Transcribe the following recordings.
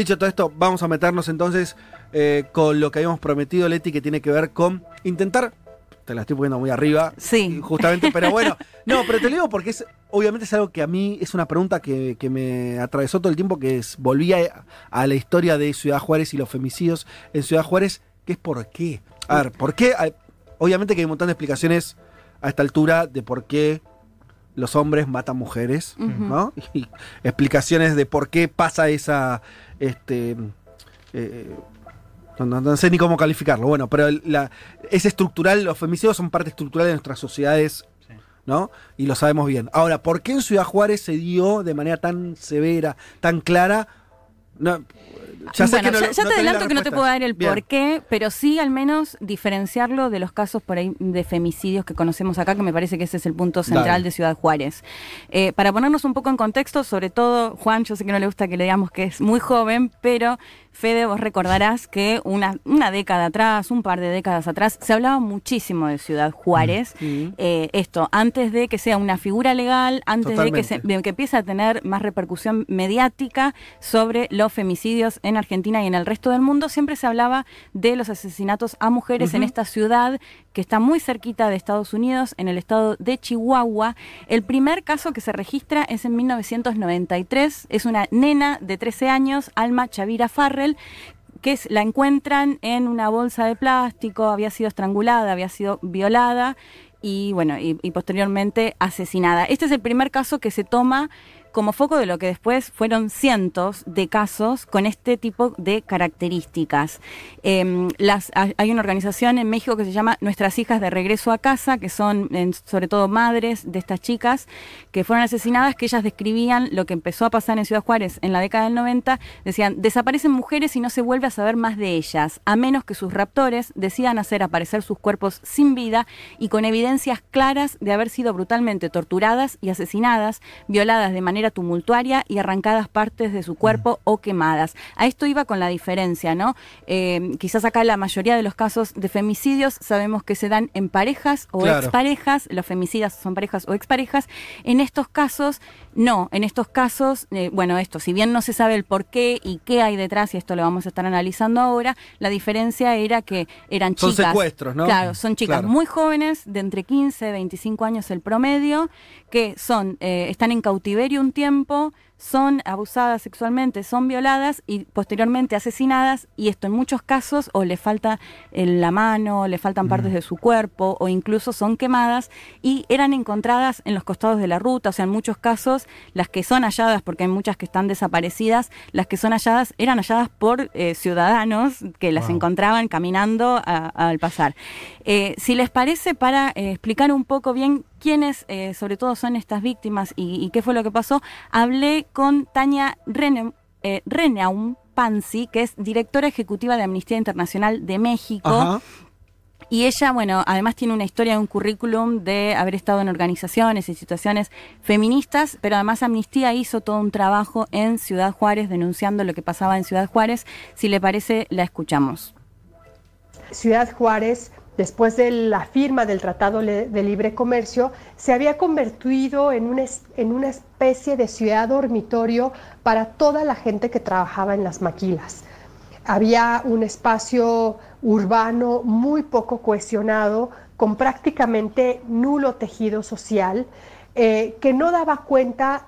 Dicho todo esto, vamos a meternos entonces eh, con lo que habíamos prometido, Leti, que tiene que ver con intentar. Te la estoy poniendo muy arriba. Sí. Justamente, pero bueno. No, pero te lo digo porque es, obviamente es algo que a mí es una pregunta que, que me atravesó todo el tiempo, que es, volví a, a la historia de Ciudad Juárez y los femicidios en Ciudad Juárez, que es por qué. A ver, ¿por qué? Obviamente que hay un montón de explicaciones a esta altura de por qué los hombres matan mujeres. ¿no? Y explicaciones de por qué pasa esa, este, eh, no, no- no sé ni cómo calificarlo, bueno, pero la- es estructural, los femicidios son parte estructural de nuestras sociedades, ¿no? Y lo sabemos bien. Ahora, ¿por qué en Ciudad Juárez se dio de manera tan severa, tan clara? No, ya bueno, no, ya, no te adelanto que no te puedo dar el Bien. por qué, pero sí al menos diferenciarlo de los casos por ahí de femicidios que conocemos acá, que me parece que ese es el punto central Dale. de Ciudad Juárez. Eh, para ponernos un poco en contexto, sobre todo, Juan, yo sé que no le gusta que le digamos que es muy joven, pero Fede, vos recordarás que una, una década atrás, un par de décadas atrás, se hablaba muchísimo de Ciudad Juárez. Mm. Eh, esto, antes de que sea una figura legal, antes de que, se, de que empiece a tener más repercusión mediática sobre los femicidios en Argentina y en el resto del mundo, siempre se hablaba de los asesinatos a mujeres en esta ciudad que está muy cerquita de Estados Unidos, en el estado de Chihuahua. El primer caso que se registra es en 1993, es una nena de 13 años, Alma Chavira Farrell, que es- la encuentran en una bolsa de plástico, había sido estrangulada, había sido violada y bueno, y, y posteriormente asesinada. Este es el primer caso que se toma como foco de lo que después fueron cientos de casos con este tipo de características. Em, hay una organización en México que se llama Nuestras Hijas de Regreso a Casa, que son sobre todo madres de estas chicas que fueron asesinadas, que ellas describían lo que empezó a pasar en Ciudad Juárez en la década del 90. Decían, desaparecen mujeres y no se vuelve a saber más de ellas, a menos que sus raptores decidan hacer aparecer sus cuerpos sin vida y con evidencias claras de haber sido brutalmente torturadas y asesinadas, violadas de manera tumultuaria y arrancadas partes de su cuerpo o quemadas. A esto iba con la diferencia, ¿no? Eh, quizás acá la mayoría de los casos de femicidios sabemos que se dan en parejas o Claro. exparejas, los femicidas son parejas o exparejas. En estos casos, no, en estos casos, eh, bueno, esto, si bien no se sabe el por qué y qué hay detrás, y esto lo vamos a estar analizando ahora, la diferencia era que eran Son chicas. secuestros, ¿no? Claro, son chicas Claro. muy jóvenes, de entre 15 y 25 años el promedio, que son, eh, están en cautiverio un tiempo, son abusadas sexualmente, son violadas y posteriormente asesinadas y esto en muchos casos o le falta eh, la mano, le faltan partes de su cuerpo o incluso son quemadas y eran encontradas en los costados de la ruta, o sea, en muchos casos las que son halladas, porque hay muchas que están desaparecidas, las que son halladas eran halladas por eh, ciudadanos que las Wow. encontraban caminando a- al pasar. Eh, si les parece, para eh, explicar un poco bien quiénes, eh, sobre todo, son estas víctimas y, y qué fue lo que pasó, hablé con Tania Rene, eh, Panzi, que es directora ejecutiva de Amnistía Internacional de México. Ajá. Y ella, bueno, además tiene una historia, un currículum de haber estado en organizaciones y situaciones feministas, pero además Amnistía hizo todo un trabajo en Ciudad Juárez denunciando lo que pasaba en Ciudad Juárez. Si le parece, la escuchamos. Ciudad Juárez, después de la firma del Tratado de Libre Comercio, se había convertido en una, especie de ciudad dormitorio para toda la gente que trabajaba en las maquilas. Había un espacio urbano muy poco cohesionado, con prácticamente nulo tejido social, eh, que no daba cuenta,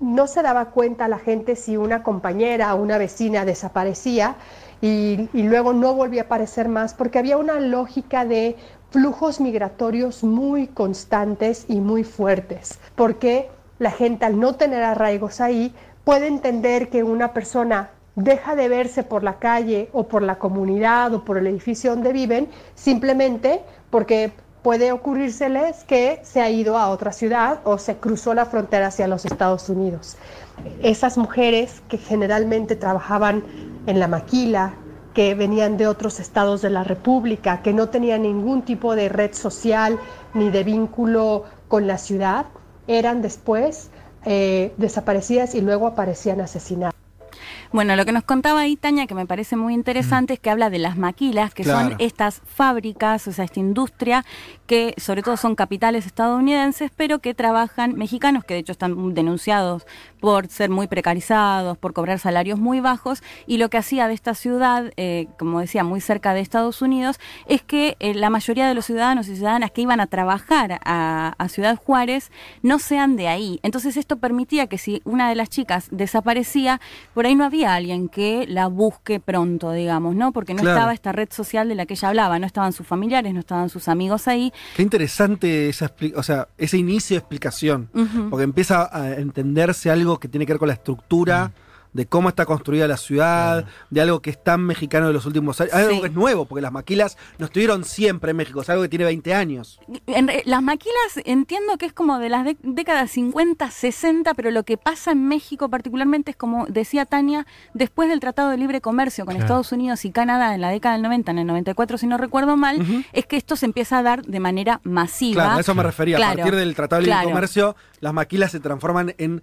no se daba cuenta la gente si una compañera o una vecina desaparecía y, luego no volvía a aparecer más, porque había una lógica de flujos migratorios muy constantes y muy fuertes, porque la gente al no tener arraigos ahí puede entender que una persona deja de verse por la calle o por la comunidad o por el edificio donde viven simplemente porque puede ocurrírseles que se ha ido a otra ciudad o se cruzó la frontera hacia los Estados Unidos. Esas mujeres que generalmente trabajaban en la maquila, que venían de otros estados de la República, que no tenían ningún tipo de red social ni de vínculo con la ciudad, eran después eh, desaparecidas y luego aparecían asesinadas. Bueno, lo que nos contaba ahí Tania, que me parece muy interesante, es que habla de las maquilas, que son estas fábricas, o sea, esta industria, que sobre todo son capitales estadounidenses, pero que trabajan mexicanos, que de hecho están denunciados por ser muy precarizados, por cobrar salarios muy bajos, y lo que hacía de esta ciudad, eh, como decía, muy cerca de Estados Unidos, es que eh, la mayoría de los ciudadanos y ciudadanas que iban a trabajar a, a Ciudad Juárez no sean de ahí. Entonces esto permitía que si una de las chicas desaparecía, por ahí no había alguien que la busque pronto, digamos, ¿no? Porque no Claro. estaba esta red social de la que ella hablaba, no estaban sus familiares, no estaban sus amigos ahí. Qué interesante esa o sea, ese inicio de explicación. Porque empieza a entenderse algo que tiene que ver con la estructura de cómo está construida la ciudad, de algo que es tan mexicano de los últimos años. Algo Sí. que es nuevo, porque las maquilas no estuvieron siempre en México, es algo que tiene 20 años. En re- las maquilas entiendo que es como de las dé- décadas 50, 60, pero lo que pasa en México particularmente es como decía Tania, después del Tratado de Libre Comercio con Claro. Estados Unidos y Canadá en la década del 90, en el 94 si no recuerdo mal, es que esto se empieza a dar de manera masiva. Claro, a eso me refería. A partir del Tratado de Libre claro. Comercio, las maquilas se transforman en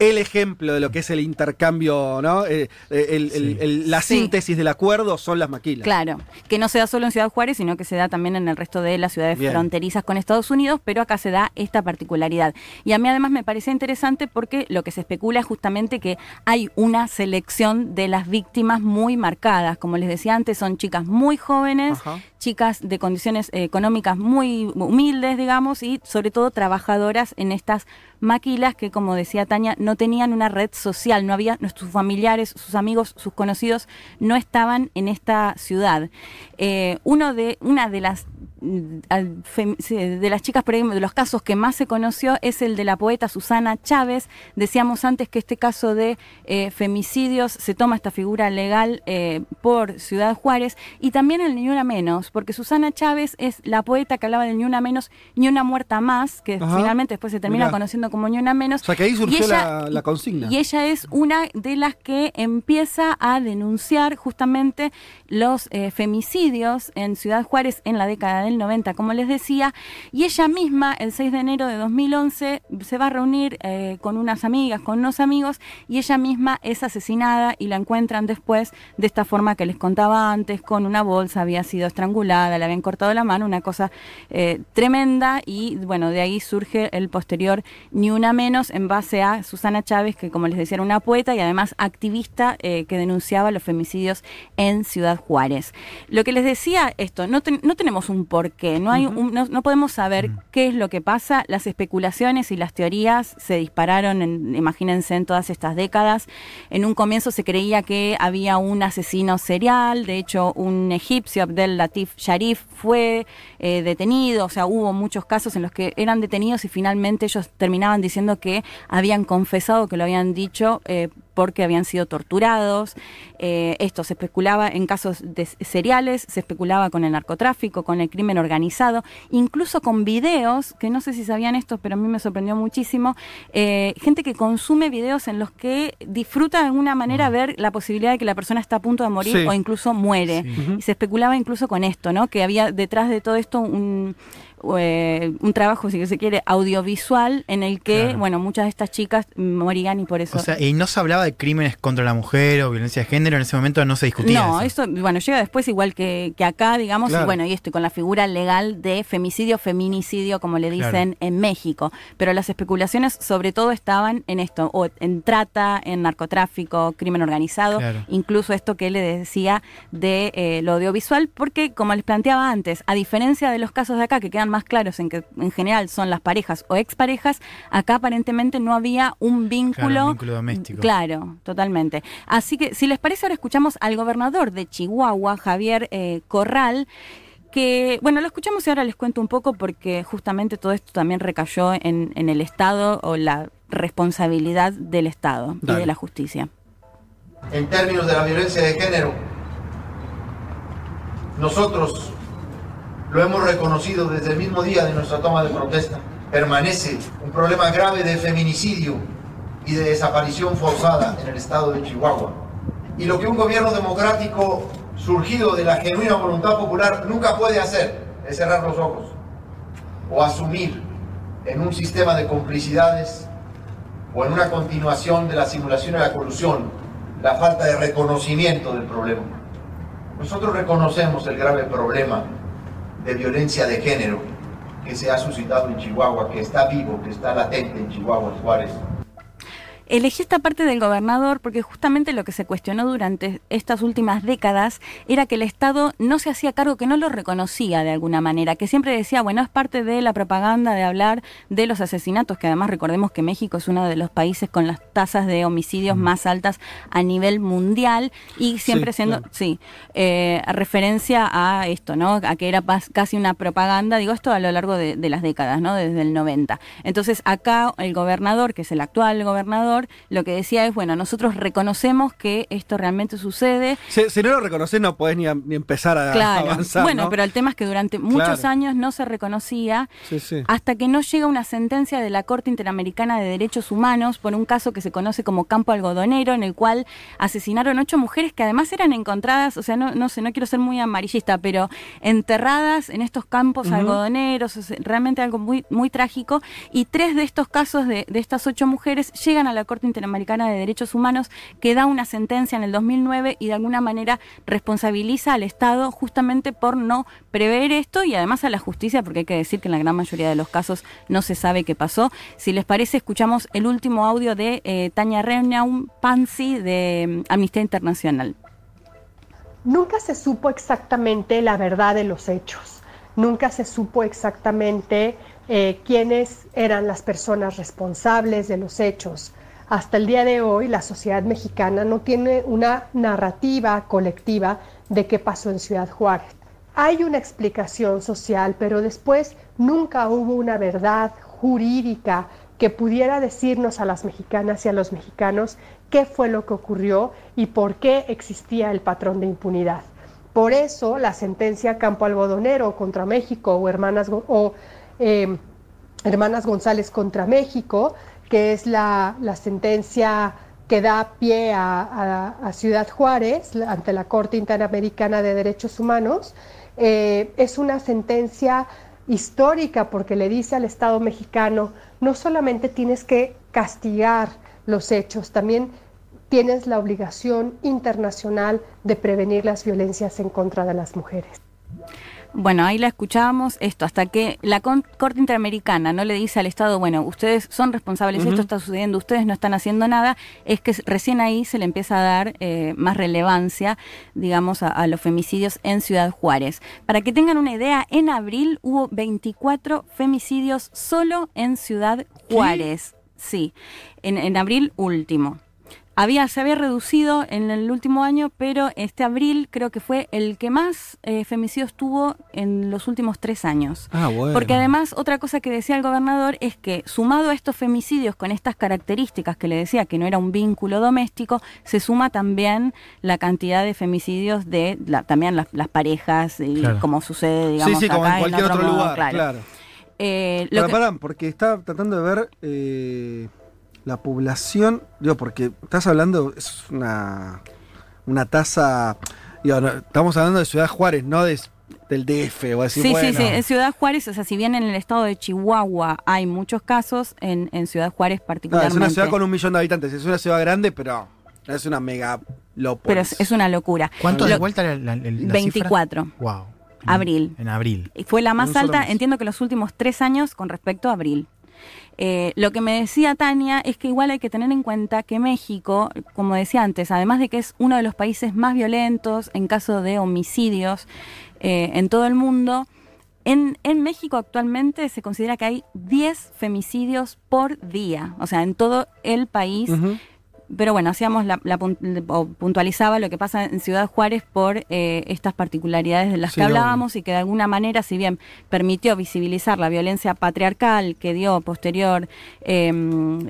el ejemplo de lo que es el intercambio, ¿no? Eh, eh, el- el- el- la Sí. síntesis del acuerdo son las maquilas. Claro, que no se da solo en Ciudad Juárez, sino que se da también en el resto de las ciudades Bien. fronterizas con Estados Unidos, pero acá se da esta particularidad. Y a mí además me parece interesante porque lo que se especula es justamente que hay una selección de las víctimas muy marcadas. Como les decía antes, son chicas muy jóvenes, Ajá. Chicas de condiciones eh, económicas muy humildes, digamos, y sobre todo trabajadoras en estas maquilas que, como decía Tania, no tenían una red social, no había, sus familiares, sus amigos, sus conocidos no estaban en esta ciudad. Eh, uno de, una de las de las chicas, de los casos que más se conoció es el de la poeta Susana Chávez. Decíamos antes que este caso de eh, femicidios se toma esta figura legal eh, por Ciudad Juárez y también el Ni Una Menos, porque Susana Chávez es la poeta que hablaba del Ni Una Menos, Ni Una Muerta Más, que Ajá. finalmente después se termina Mirá. conociendo como Ni Una Menos. O sea que ahí Y surgió ella- la, la consigna. y ella es una de las que empieza a denunciar justamente los eh, femicidios en Ciudad Juárez en la década del 90, como les decía. Y ella misma, el 6 de enero de 2011, se va a reunir eh, con unas amigas, con unos amigos, y ella misma es asesinada y la encuentran después de esta forma que les contaba antes, con una bolsa, había sido estrangulada, le habían cortado la mano, una cosa eh, tremenda. Y bueno, de ahí surge el posterior Ni Una Menos en base a Susana Chávez, que como les decía era una poeta y además activista eh, que denunciaba los femicidios en Ciudad Juárez. Lo que les decía esto, no, no tenemos un porqué, no, hay un- no, no podemos saber qué es lo que pasa, las especulaciones y las teorías se dispararon, en- imagínense, en todas estas décadas. En un comienzo se creía que había un asesino serial, de hecho un egipcio, Abdel Latif Sharif, fue eh, detenido, o sea, hubo muchos casos en los que eran detenidos y finalmente ellos terminaban diciendo que habían confesado que lo habían dicho eh, porque habían sido torturados. Eh, esto se especulaba en casos de seriales, se especulaba con el narcotráfico, con el crimen organizado, incluso con videos, que no sé si sabían esto, pero a mí me sorprendió muchísimo, eh, gente que consume videos en los que disfruta de alguna manera ver la posibilidad de que la persona está a punto de morir Sí. o incluso muere. Sí. Y se especulaba incluso con esto, ¿no? Que había detrás de todo esto un, eh, un trabajo, si se quiere, audiovisual en el que, Claro. bueno, muchas de estas chicas morían y por eso... O sea, y no se hablaba de crímenes contra la mujer o violencia de género, en ese momento no se discutía. No, eso. eso, bueno, llega después igual que, que acá, digamos, Claro. y bueno, y esto, y con la figura legal de femicidio, feminicidio, como le dicen en México. Pero las especulaciones sobre todo estaban en esto, o en trata, en narcotráfico, crimen organizado, Claro. incluso esto que le decía de eh, lo audiovisual, porque como les planteaba antes, a diferencia de los casos de acá que quedan más claros en que en general son las parejas o exparejas, acá aparentemente no había un vínculo, un vínculo doméstico. Claro, totalmente. Así que si les parece ahora escuchamos al gobernador de Chihuahua, Javier eh, Corral, que, bueno, lo escuchamos y ahora les cuento un poco porque justamente todo esto también recayó en, en el Estado o la responsabilidad del Estado y de la justicia. en términos de la violencia de género. Nosotros lo hemos reconocido desde el mismo día de nuestra toma de protesta. Permanece un problema grave de feminicidio y de desaparición forzada en el estado de Chihuahua. Y lo que un gobierno democrático surgido de la genuina voluntad popular nunca puede hacer es cerrar los ojos o asumir en un sistema de complicidades o en una continuación de la simulación y la colusión la falta de reconocimiento del problema. Nosotros reconocemos el grave problema de violencia de género que se ha suscitado en Chihuahua, que está vivo, que está latente en Chihuahua, Juárez. Elegí esta parte del gobernador porque justamente lo que se cuestionó durante estas últimas décadas era que el Estado no se hacía cargo, que no lo reconocía de alguna manera, que siempre decía, bueno, es parte de la propaganda de hablar de los asesinatos, que además recordemos que México es uno de los países con las tasas de homicidios más altas a nivel mundial y siempre Sí, siendo, claro. sí, eh, referencia a esto, ¿no? A que era casi una propaganda, digo esto a lo largo de, de las décadas, ¿no? Desde el 90. Entonces acá el gobernador, que es el actual gobernador, lo que decía es, bueno, nosotros reconocemos que esto realmente sucede. Si, si no lo reconoces, no podés ni, a- ni empezar a, Claro. avanzar. bueno, ¿no? pero el tema es que durante muchos Claro. años no se reconocía Sí, sí. hasta que no llega una sentencia de la Corte Interamericana de Derechos Humanos por un caso que se conoce como Campo Algodonero, en el cual asesinaron ocho mujeres que además eran encontradas, o sea, no, no sé, no quiero ser muy amarillista, pero enterradas en estos campos algodoneros, o sea, realmente algo muy, muy trágico, y tres de estos casos de, de estas ocho mujeres llegan a la Corte Interamericana de Derechos Humanos que da una sentencia en el 2009 y de alguna manera responsabiliza al Estado justamente por no prever esto y además a la justicia, porque hay que decir que en la gran mayoría de los casos no se sabe qué pasó. Si les parece, escuchamos el último audio de eh, Tania Renaum Pansi de mm, Amnistía Internacional. Nunca se supo exactamente la verdad de los hechos. Nunca se supo exactamente eh, quiénes eran las personas responsables de los hechos. Hasta el día de hoy la sociedad mexicana no tiene una narrativa colectiva de qué pasó en Ciudad Juárez. Hay una explicación social, pero después nunca hubo una verdad jurídica que pudiera decirnos a las mexicanas y a los mexicanos qué fue lo que ocurrió y por qué existía el patrón de impunidad. Por eso la sentencia Campo Algodonero contra México o Hermanas, o, eh, Hermanas González contra México, que es la, sentencia que da pie a, Ciudad Juárez ante la Corte Interamericana de Derechos Humanos, eh, es una sentencia histórica porque le dice al Estado mexicano, no solamente tienes que castigar los hechos, también tienes la obligación internacional de prevenir las violencias en contra de las mujeres. Bueno, ahí la escuchábamos esto, hasta que la Corte Interamericana no le dice al Estado, bueno, ustedes son responsables, esto está sucediendo, ustedes no están haciendo nada, es que recién ahí se le empieza a dar eh, más relevancia, digamos, a, a los femicidios en Ciudad Juárez. Para que tengan una idea, en abril hubo 24 femicidios solo en Ciudad Juárez. Sí, en, en abril último. Había, se había reducido en el último año, pero este abril creo que fue el que más eh, femicidios tuvo en los últimos tres años. Ah, bueno. Porque además, otra cosa que decía el gobernador es que, sumado a estos femicidios con estas características que le decía que no era un vínculo doméstico, se suma también la cantidad de femicidios de la- también las, las parejas, y Claro. como sucede, digamos, sí, sí, como en cualquier otro modo, lugar, claro. Eh, lo Pero que- pará, porque estaba tratando de ver eh, la población. Digo, porque estás hablando, es una, una tasa. Digo, no, estamos hablando de Ciudad Juárez, no de, del DF o así. Sí, bueno. sí, sí. En Ciudad Juárez, o sea, si bien en el estado de Chihuahua hay muchos casos, en, en Ciudad Juárez No, particularmente. es una ciudad con un millón de habitantes. Es una ciudad grande, pero es una megalópolis. Pero es, es una locura. ¿Cuánto de vuelta la, la, la- la 24. cifra? Wow. Abril. En abril. Y Fue la más alta, entiendo que los últimos tres años con respecto a abril. Eh, lo que me decía Tania es que igual hay que tener en cuenta que México, como decía antes, además de que es uno de los países más violentos en caso de homicidios eh, en todo el mundo, en, en México actualmente se considera que hay 10 femicidios por día, o sea, en todo el país. Pero bueno, hacíamos la, la o puntualizaba lo que pasa en Ciudad Juárez por eh, estas particularidades de las Sí, que hablábamos y que de alguna manera, si bien permitió visibilizar la violencia patriarcal que dio posterior, eh,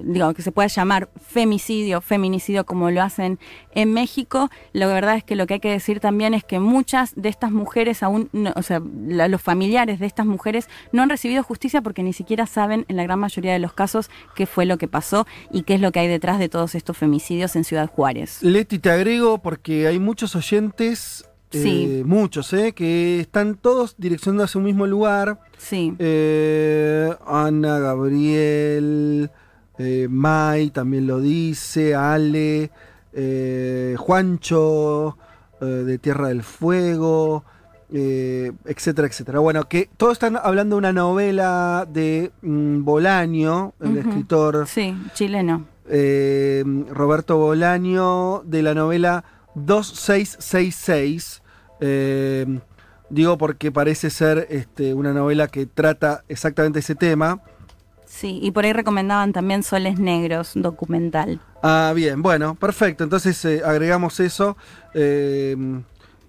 digo, que se pueda llamar femicidio, feminicidio como lo hacen en México, la verdad es que lo que hay que decir también es que muchas de estas mujeres aún, no- o sea, la- los familiares de estas mujeres no han recibido justicia porque ni siquiera saben en la gran mayoría de los casos qué fue lo que pasó y qué es lo que hay detrás de todos estos femicidios en Ciudad Juárez. Leti, te agrego porque hay muchos oyentes, Sí. eh, muchos, eh, que están todos direccionando hacia un mismo lugar. Sí. Eh, Ana, Gabriel, eh, Mai también lo dice, Ale, Juancho, de Tierra del Fuego, etcétera, etcétera. Bueno, que todos están hablando de una novela de mm, Bolaño, el escritor Sí, chileno. Eh, Roberto Bolaño, de la novela 2666. eh, digo porque parece ser este, una novela que trata exactamente ese tema. Sí, y por ahí recomendaban también Soles Negros, documental. Ah, bien, bueno, perfecto. Entonces eh, agregamos eso. Eh,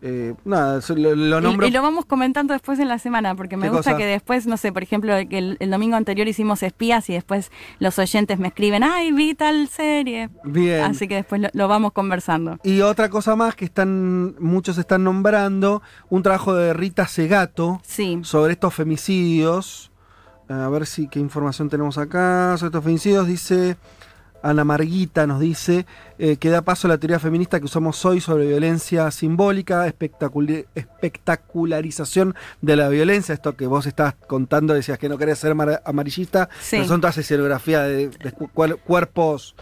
eh, nada, so- lo, lo Y- nombro. Y, lo vamos comentando después en la semana, porque me ¿Qué gusta cosa? que después, no sé, por ejemplo, que el, el domingo anterior hicimos espías y después los oyentes me escriben, ay, vi tal serie. Bien. Así que después lo, lo vamos conversando. Y otra cosa más que están muchos están nombrando, un trabajo de Rita Segato Sí, sobre estos femicidios. A ver si qué información tenemos acá sobre estos femicidios. Dice Ana Marguita nos dice eh, que da paso a la teoría feminista que usamos hoy sobre violencia simbólica, espectacul- espectacularización de la violencia. Esto que vos estás contando, decías que no querías ser amar- amarillista, Sí. pero son todas escenografías de, de cu- cuer- cuerpos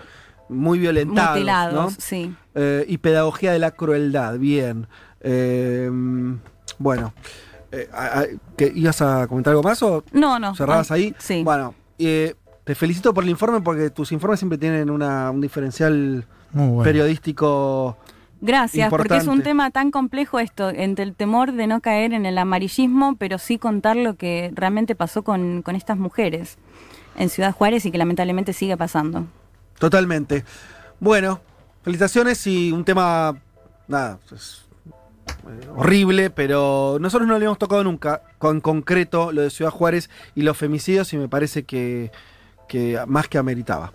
muy violentados. mutilados, ¿no? sí. Eh, y pedagogía de la crueldad, bien. Eh, bueno, eh, ¿qué, ¿ibas a comentar algo más o No, no. cerrabas ah, ahí? Sí. Bueno, eh, te felicito por el informe porque tus informes siempre tienen una- un diferencial Muy bueno. periodístico. Gracias, porque es un tema tan complejo esto, entre el temor de no caer en el amarillismo, pero sí contar lo que realmente pasó con, con estas mujeres en Ciudad Juárez y que lamentablemente sigue pasando. Totalmente. Bueno, felicitaciones y un tema, nada, eh, horrible, pero nosotros no le hemos tocado nunca con concreto lo de Ciudad Juárez y los femicidios y me parece que, que más que ameritaba.